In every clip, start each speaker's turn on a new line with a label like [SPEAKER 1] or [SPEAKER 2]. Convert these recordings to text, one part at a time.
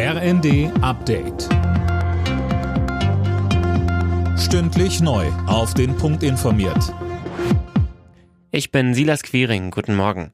[SPEAKER 1] RND Update. Stündlich neu. Auf den Punkt informiert.
[SPEAKER 2] Ich bin Silas Quiring. Guten Morgen.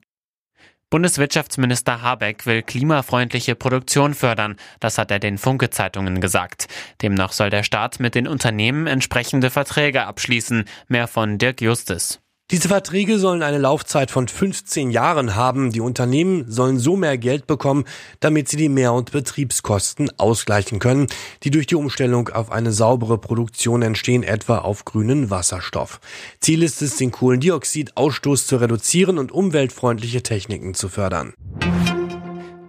[SPEAKER 2] Bundeswirtschaftsminister Habeck will klimafreundliche Produktion fördern. Das hat er den Funke-Zeitungen gesagt. Demnach soll der Staat mit den Unternehmen entsprechende Verträge abschließen. Mehr von Dirk Justis.
[SPEAKER 3] Diese Verträge sollen eine Laufzeit von 15 Jahren haben. Die Unternehmen sollen so mehr Geld bekommen, damit sie die Mehr- und Betriebskosten ausgleichen können, die durch die Umstellung auf eine saubere Produktion entstehen, etwa auf grünen Wasserstoff. Ziel ist es, den Kohlendioxidausstoß zu reduzieren und umweltfreundliche Techniken zu fördern.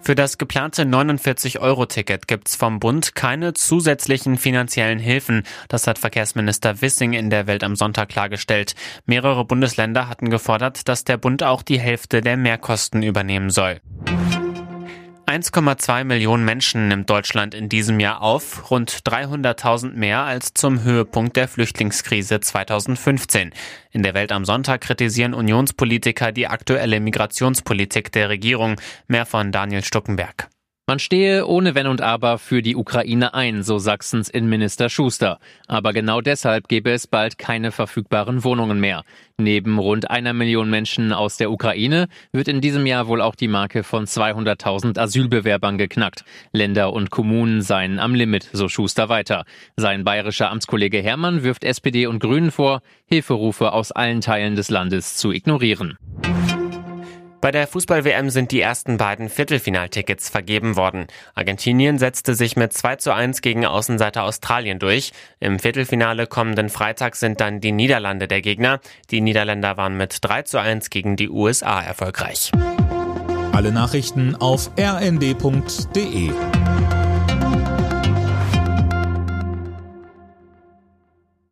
[SPEAKER 2] Für das geplante 49-Euro-Ticket gibt's vom Bund keine zusätzlichen finanziellen Hilfen. Das hat Verkehrsminister Wissing in der Welt am Sonntag klargestellt. Mehrere Bundesländer hatten gefordert, dass der Bund auch die Hälfte der Mehrkosten übernehmen soll. 1,2 Millionen Menschen nimmt Deutschland in diesem Jahr auf, rund 300.000 mehr als zum Höhepunkt der Flüchtlingskrise 2015. In der Welt am Sonntag kritisieren Unionspolitiker die aktuelle Migrationspolitik der Regierung. Mehr von Daniel Stuckenberg.
[SPEAKER 4] Man stehe ohne Wenn und Aber für die Ukraine ein, so Sachsens Innenminister Schuster. Aber genau deshalb gäbe es bald keine verfügbaren Wohnungen mehr. Neben rund einer Million Menschen aus der Ukraine wird in diesem Jahr wohl auch die Marke von 200.000 Asylbewerbern geknackt. Länder und Kommunen seien am Limit, so Schuster weiter. Sein bayerischer Amtskollege Hermann wirft SPD und Grünen vor, Hilferufe aus allen Teilen des Landes zu ignorieren.
[SPEAKER 2] Bei der Fußball-WM sind die ersten beiden Viertelfinaltickets vergeben worden. Argentinien setzte sich mit 2 zu 1 gegen Außenseiter Australien durch. Im Viertelfinale kommenden Freitag sind dann die Niederlande der Gegner. Die Niederländer waren mit 3 zu 1 gegen die USA erfolgreich.
[SPEAKER 1] Alle Nachrichten auf rnd.de